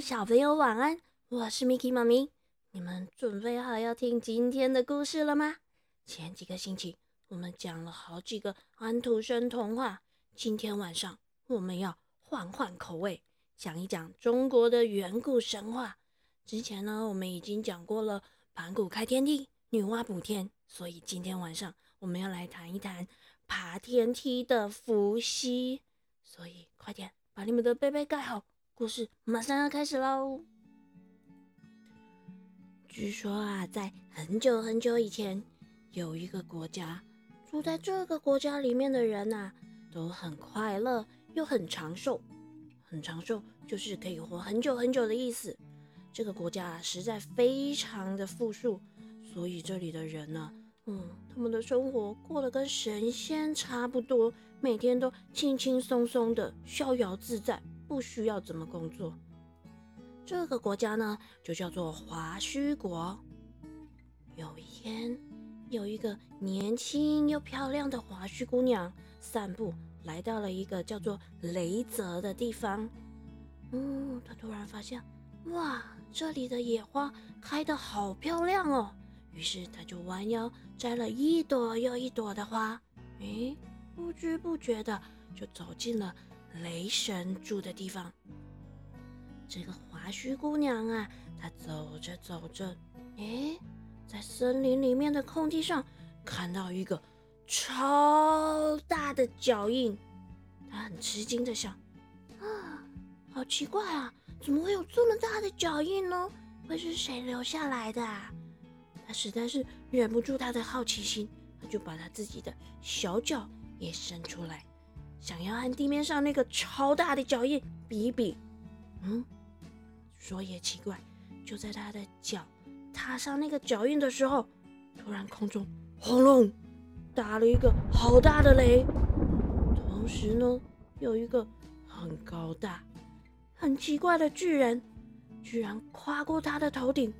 小朋友晚安，我是 Miki 妈咪。你们准备好要听今天的故事了吗？前几个星期我们讲了好几个安徒生童话，今天晚上我们要换换口味，讲一讲中国的远古神话。之前呢，我们已经讲过了盘古开天地、女娲补天，所以今天晚上我们要来谈一谈爬天梯的伏羲。所以快点把你们的被被盖好，故事马上要开始喽！据说啊，在很久很久以前，有一个国家，住在这个国家里面的人呐，都很快乐又很长寿。很长寿就是可以活很久很久的意思。这个国家实在非常的富庶，所以这里的人呢，嗯，他们的生活过得跟神仙差不多，每天都轻轻松松的，逍遥自在，不需要怎么工作。这个国家呢，就叫做华胥国。有一天，有一个年轻又漂亮的华胥姑娘散步，来到了一个叫做雷泽的地方。嗯，她突然发现，哇，这里的野花开得好漂亮哦！于是她就弯腰摘了一朵又一朵的花。诶，不知不觉的就走进了雷神住的地方。这个华胥姑娘啊，她走着走着，诶，在森林里面的空地上看到一个超大的脚印，她很吃惊的想：啊，好奇怪啊，怎么会有这么大的脚印呢？会是谁留下来的啊？她实在是忍不住她的好奇心，她就把她自己的小脚也伸出来，想要和地面上那个超大的脚印比一比。嗯。说也奇怪，就在他的脚踏上那个脚印的时候，突然空中轰隆打了一个好大的雷，同时呢，有一个很高大、很奇怪的巨人，居然跨过他的头顶，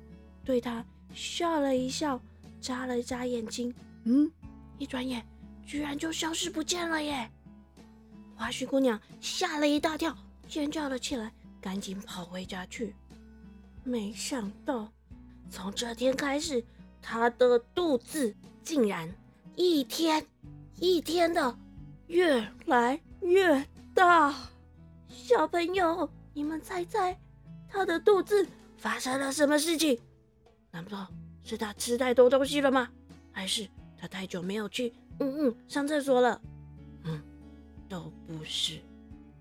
对他笑了一笑，眨了眨眼睛，嗯，一转眼居然就消失不见了耶！花絮姑娘吓了一大跳，尖叫了起来。赶紧跑回家去，没想到从这天开始，他的肚子竟然一天一天的越来越大。小朋友，你们猜猜他的肚子发生了什么事情？难道是他吃太多东西了吗？还是他太久没有去嗯嗯上厕所了？都不是，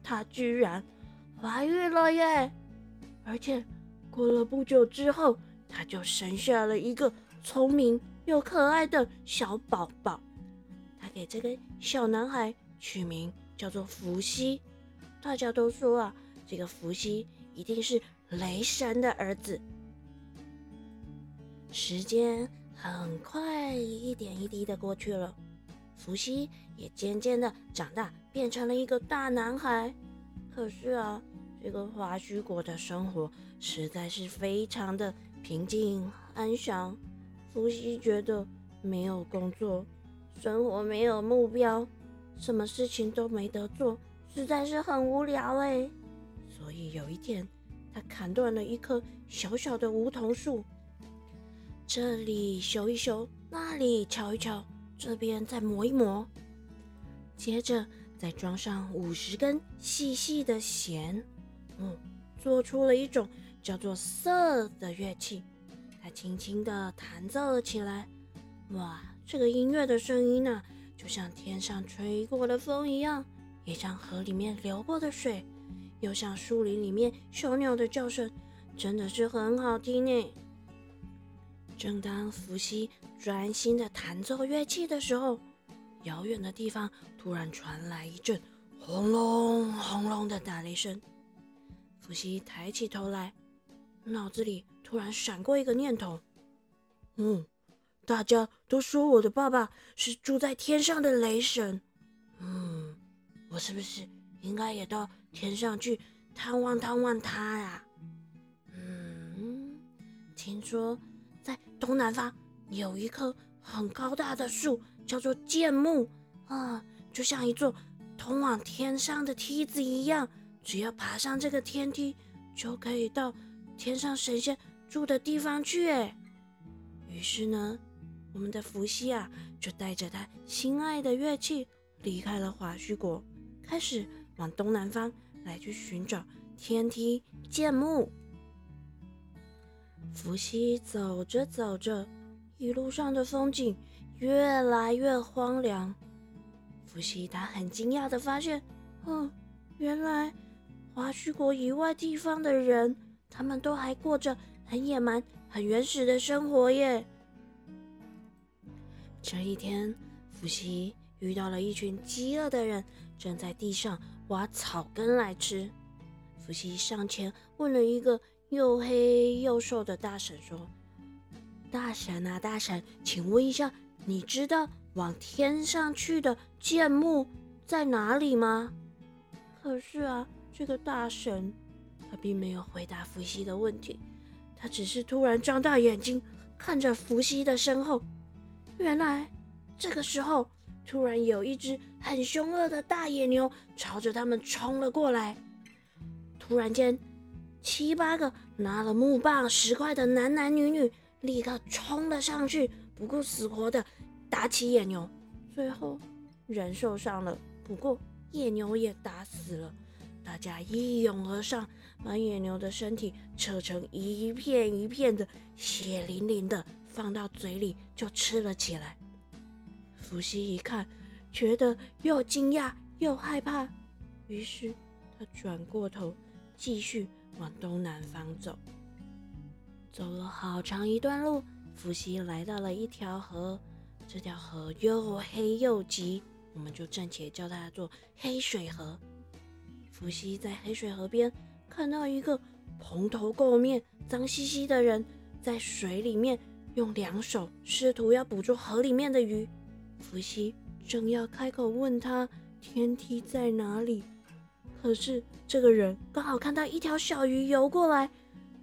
他居然。怀孕了耶！而且过了不久之后，她就生下了一个聪明又可爱的小宝宝。她给这个小男孩取名叫做伏羲。大家都说啊，这个伏羲一定是雷神的儿子。时间很快一点一滴的过去了，伏羲也渐渐的长大，变成了一个大男孩。可是啊。这个华胥国的生活实在是非常的平静安详。伏羲觉得没有工作，生活没有目标，什么事情都没得做，实在是很无聊哎。所以有一天，他砍断了一棵小小的梧桐树，这里修一修，那里瞧一瞧，这边再磨一磨，接着再装上五十根细细的弦。嗯，做出了一种叫做瑟的乐器，他轻轻地弹奏了起来。哇，这个音乐的声音呢，就像天上吹过的风一样，也像河里面流过的水，又像树林里面小鸟的叫声，真的是很好听呢。正当伏羲专心的弹奏乐器的时候，遥远的地方突然传来一阵轰隆轰隆的打雷声。伏羲抬起头来，脑子里突然闪过一个念头：“嗯，大家都说我的爸爸是住在天上的雷神，嗯，我是不是应该也到天上去探望探望他呀？嗯，听说在东南方有一棵很高大的树，叫做剑木啊，就像一座通往天上的梯子一样。”只要爬上这个天梯，就可以到天上神仙住的地方去。哎，于是呢，我们的伏羲啊，就带着他心爱的乐器离开了华胥国，开始往东南方来去寻找天梯剑木。伏羲走着走着，一路上的风景越来越荒凉。伏羲他很惊讶的发现，嗯，原来华胥国以外地方的人，他们都还过着很野蛮、很原始的生活耶。这一天，伏羲遇到了一群饥饿的人，正在地上挖草根来吃。伏羲上前问了一个。又黑又瘦的大婶说：“大婶啊，大婶，请问一下，你知道往天上去的剑木在哪里吗？”可是啊，这个大神他并没有回答伏羲的问题，他只是突然张大眼睛看着伏羲的身后。原来这个时候，突然有一只很凶恶的大野牛朝着他们冲了过来。突然间。七八个拿了木棒、石块的男男女女立刻冲了上去，不顾死活的打起野牛。最后人受伤了，不过野牛也打死了。大家一拥而上，把野牛的身体扯成一片一片的，血淋淋的，放到嘴里就吃了起来。伏羲一看，觉得又惊讶又害怕，于是他转过头继续。往东南方走，走了好长一段路，伏羲来到了一条河。这条河又黑又急，我们就暂且叫它做黑水河。伏羲在黑水河边看到一个蓬头垢面、脏兮兮的人，在水里面用两手试图要捕捉河里面的鱼。伏羲正要开口问他天梯在哪里。可是这个人刚好看到一条小鱼游过来，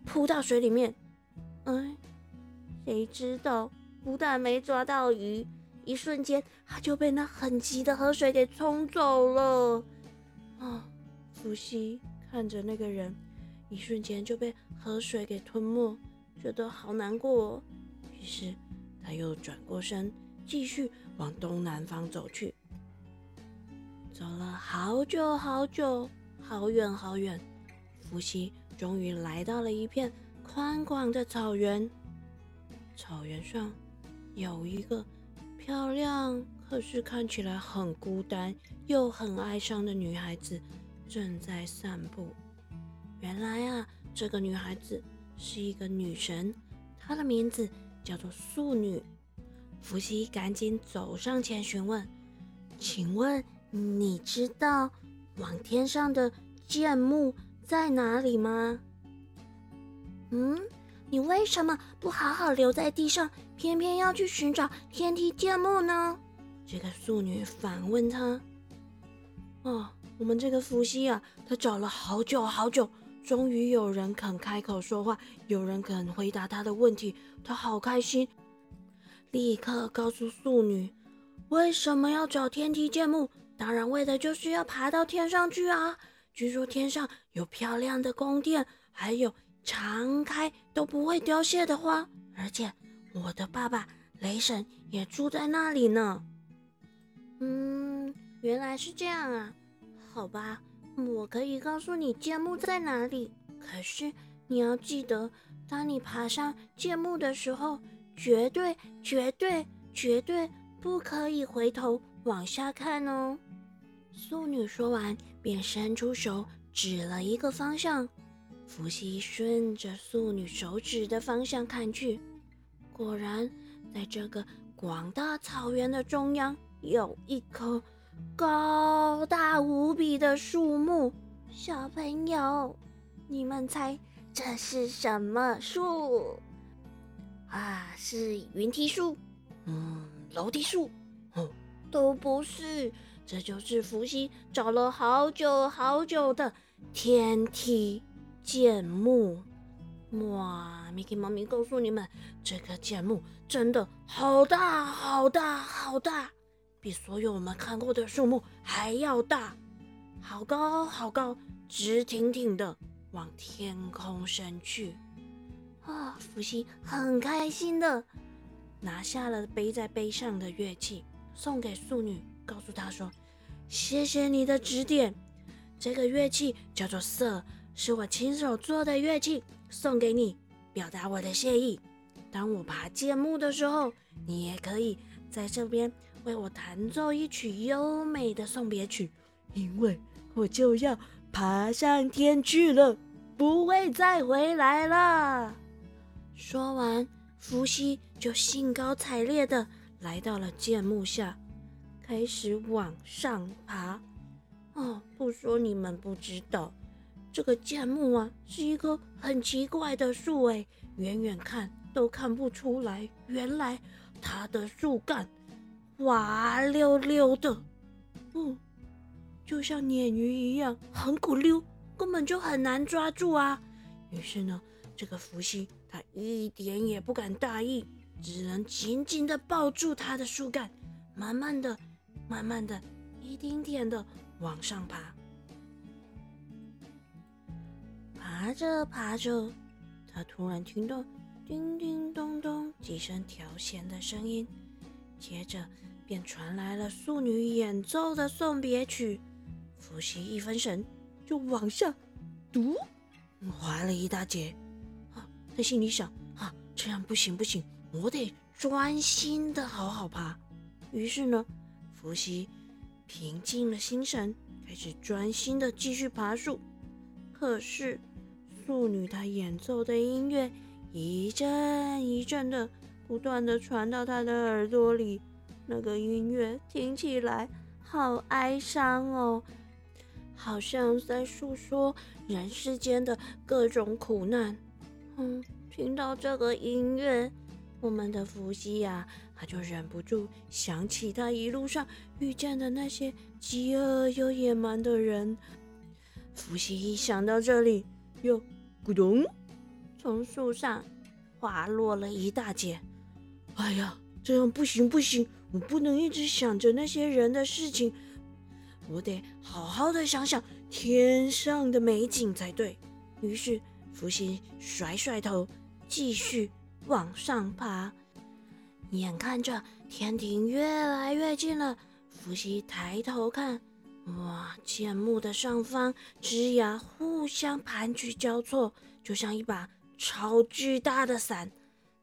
扑到水里面。哎，谁知道不但没抓到鱼，一瞬间他就被那很急的河水给冲走了。啊！伏羲看着那个人，一瞬间就被河水给吞没，觉得好难过。于是他又转过身，继续往东南方走去。走了好久好久，好远好远，伏羲终于来到了一片宽广的草原。草原上有一个漂亮，可是看起来很孤单又很哀伤的女孩子正在散步。原来啊，这个女孩子是一个女神，她的名字叫做素女。伏羲赶紧走上前询问：“请问？”你知道往天上的剑木在哪里吗？嗯，你为什么不好好留在地上，偏偏要去寻找天梯剑木呢？这个素女反问他。哦，我们这个伏羲啊，他找了好久好久，终于有人肯开口说话，有人肯回答他的问题，他好开心，立刻告诉素女，为什么要找天梯剑木。当然，为的就是要爬到天上去啊！据说天上有漂亮的宫殿，还有常开都不会凋谢的花，而且我的爸爸雷神也住在那里呢。嗯，原来是这样啊！好吧，我可以告诉你剑木在哪里，可是你要记得，当你爬上剑木的时候，绝对、绝对、绝对不可以回头往下看哦。素女说完，便伸出手指了一个方向。伏羲顺着素女手指的方向看去，果然，在这个广大草原的中央，有一棵高大无比的树木。小朋友，你们猜这是什么树？啊，是云梯树？嗯，楼梯树？哦，都不是。这就是伏羲找了好久好久的天梯剑木。哇，Mickey 妈咪告诉你们，这棵剑木真的好大好大好大，比所有我们看过的树木还要大，好高好高，直挺挺的。往天空升去。啊，福星很开心的拿下了背在背上的乐器，送给素女，告诉她说：“谢谢你的指点，这个乐器叫做瑟，是我亲手做的乐器，送给你，表达我的谢意。当我爬剑木的时候，你也可以在这边为我弹奏一曲优美的送别曲，因为我就要爬上天去了，不会再回来了。”说完，伏羲就兴高采烈的来到了剑木下，开始往上爬。哦，不说你们不知道，这个剑木啊，是一棵很奇怪的树诶，远远看都看不出来，原来它的树干滑溜溜的，嗯，就像鲶鱼一样，很骨溜，根本就很难抓住啊。于是呢，这个伏羲。他一点也不敢大意，只能紧紧地抱住他的树干，慢慢的、慢慢的、一丁点的往上爬。爬着爬着，他突然听到叮叮咚咚几声调弦的声音，接着便传来了素女演奏的送别曲。伏羲一分神，就往下，读，滑了一大截。在心里想：啊，这样不行不行，我得专心的好好爬。于是呢，伏羲平静了心神，开始专心的继续爬树。可是，处女她演奏的音乐一阵一阵的不断的传到他的耳朵里，那个音乐听起来好哀伤哦，好像在诉说人世间的各种苦难。嗯，听到这个音乐，我们的伏羲呀，他就忍不住想起他一路上遇见的那些饥饿又野蛮的人。伏羲一想到这里，又咕咚，从树上滑落了一大截。哎呀，这样不行不行，我不能一直想着那些人的事情，我得好好的想想天上的美景才对。于是。伏羲甩甩头，继续往上爬。眼看着天庭越来越近了，伏羲抬头看，哇！剑木的上方枝桠互相盘踞交错，就像一把超巨大的伞。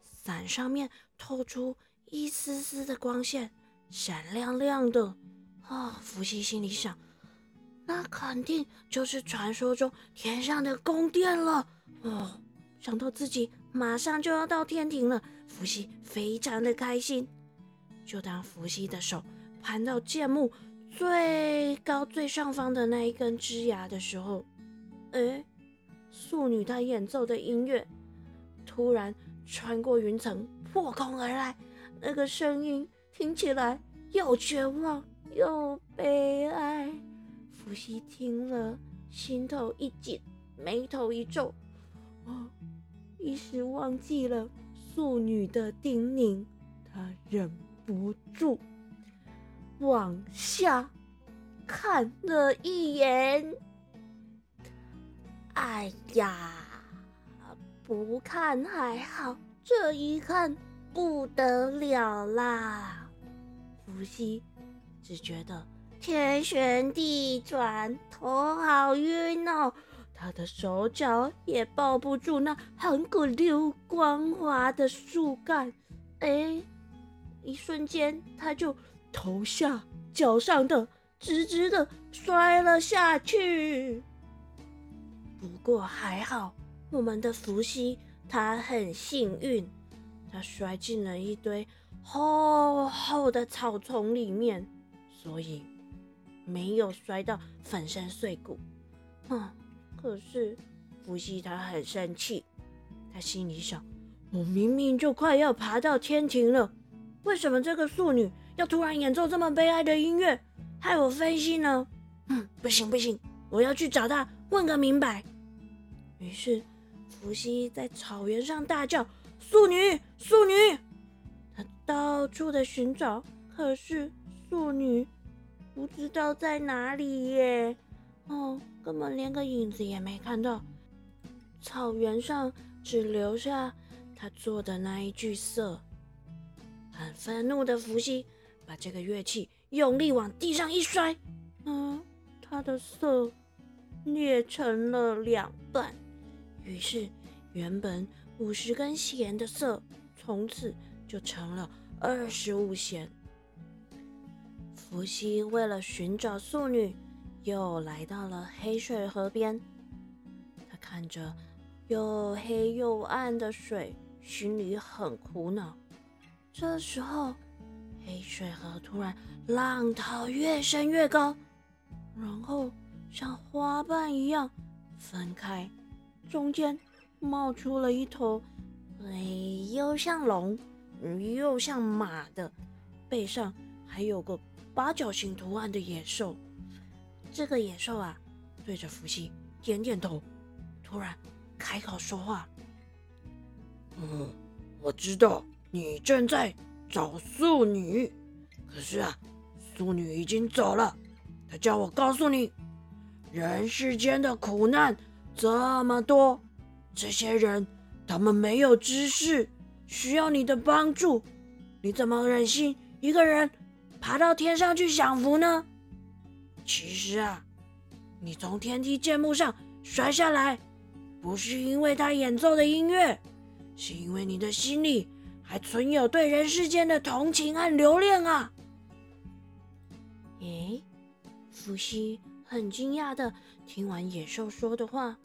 伞上面透出一丝丝的光线，闪亮亮的。啊！伏羲心里想，那肯定就是传说中天上的宫殿了。哦，想到自己马上就要到天庭了，伏羲非常的开心。就当伏羲的手攀到剑木最高最上方的那一根枝芽的时候，哎，素女她演奏的音乐突然穿过云层，破空而来。那个声音听起来又绝望又悲哀。伏羲听了，心头一紧，眉头一皱。哦，一时忘记了素女的叮咛，他忍不住往下看了一眼。哎呀，不看还好，这一看不得了啦！伏羲只觉得天旋地转，头好晕哦。他的手脚也抱不住那很骨溜光滑的树干，哎，一瞬间他就头下脚上的直直的摔了下去。不过还好，我们的伏羲他很幸运，他摔进了一堆厚厚的草丛里面，所以没有摔到粉身碎骨。嗯。可是，伏羲他很生气，他心里想：我明明就快要爬到天庭了，为什么这个素女要突然演奏这么悲哀的音乐，害我分心呢？嗯，不行不行，我要去找他问个明白。于是，伏羲在草原上大叫：“素女，素女！”他到处的寻找，可是素女不知道在哪里耶。哦。根本连个影子也没看到，草原上只留下他做的那一具色。很愤怒的伏羲把这个乐器用力往地上一摔，嗯，它的色裂成了两半。于是，原本五十根弦的色，从此就成了二十五弦。伏羲为了寻找素女，又来到了黑水河边。他看着又黑又暗的水，心里很苦恼。这时候，黑水河突然浪涛越升越高，然后像花瓣一样分开，中间冒出了一头，哎，又像龙又像马的，背上还有个八角形图案的野兽。这个野兽啊，对着伏羲点点头，突然开口说话：“嗯，我知道。”你正在找素女，可是啊，素女已经走了。她叫我告诉你，人世间的苦难这么多，这些人他们没有知识，需要你的帮助。你怎么忍心一个人爬到天上去享福呢？其实啊，你从天梯剑木上摔下来，不是因为他演奏的音乐，是因为你的心里。还存有对人世间的同情和留恋啊！诶，伏羲很惊讶的听完野兽说的话，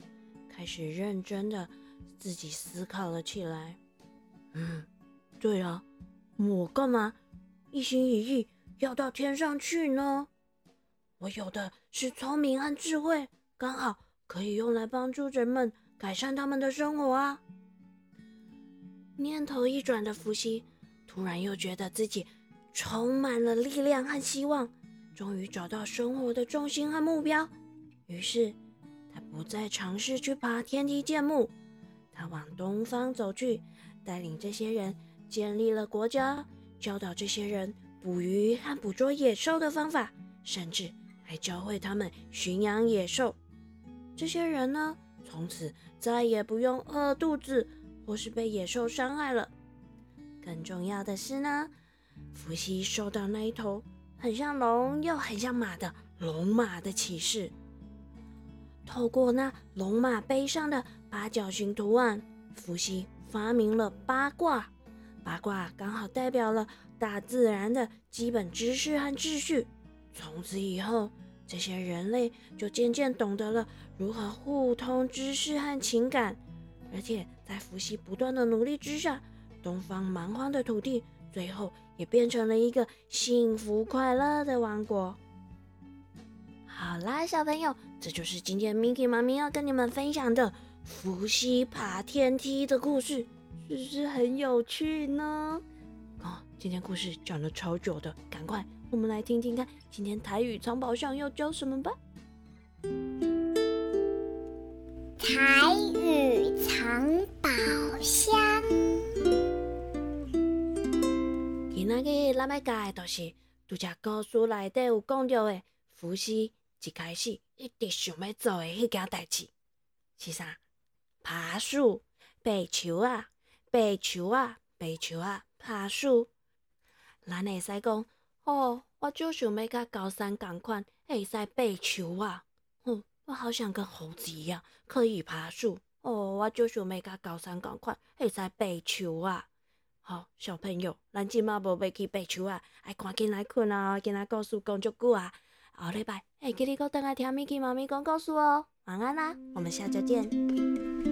开始认真的自己思考了起来。嗯，对啊，我干嘛一心一意要到天上去呢？我有的是聪明和智慧，刚好可以用来帮助人们改善他们的生活啊！念头一转的伏羲，突然又觉得自己充满了力量和希望，终于找到生活的重心和目标。于是，他不再尝试去爬天梯建木，他往东方走去，带领这些人建立了国家，教导这些人捕鱼和捕捉野兽的方法，甚至还教会他们驯养野兽。这些人呢，从此再也不用饿肚子。或是被野兽伤害了。更重要的是呢，伏羲收到那一头很像龙又很像马的龙马的启示。透过那龙马背上的八角形图案，伏羲发明了八卦。八卦刚好代表了大自然的基本知识和秩序。从此以后，这些人类就渐渐懂得了如何互通知识和情感。而且在伏羲不断的努力之下，东方蛮荒的土地最后也变成了一个幸福快乐的王国。好啦，小朋友，这就是今天 Miki 妈咪要跟你们分享的伏羲爬天梯的故事，是不是很有趣呢？哦，今天故事讲了超久的，赶快我们来听听看，今天台语藏宝箱要教什么吧。台语藏宝箱。今仔日咱要教的，就是拄只故事内底有讲到的，伏羲一开始一直想要做的迄件代志，是啥？爬树、爬树啊，爬树啊，爬树啊，爬树。咱会使讲，哦，我就想要甲高山共款，会使爬树啊。我好想跟猴子一样，可以爬树哦！我就想要甲高三共款，会使爬树啊！好，小朋友，咱今嘛无要去爬树啊，爱赶紧来困啊！今仔故事讲足久啊，后礼拜，哎，记得搁等来听咪咪妈咪讲故事哦。晚安啦，我们下周见。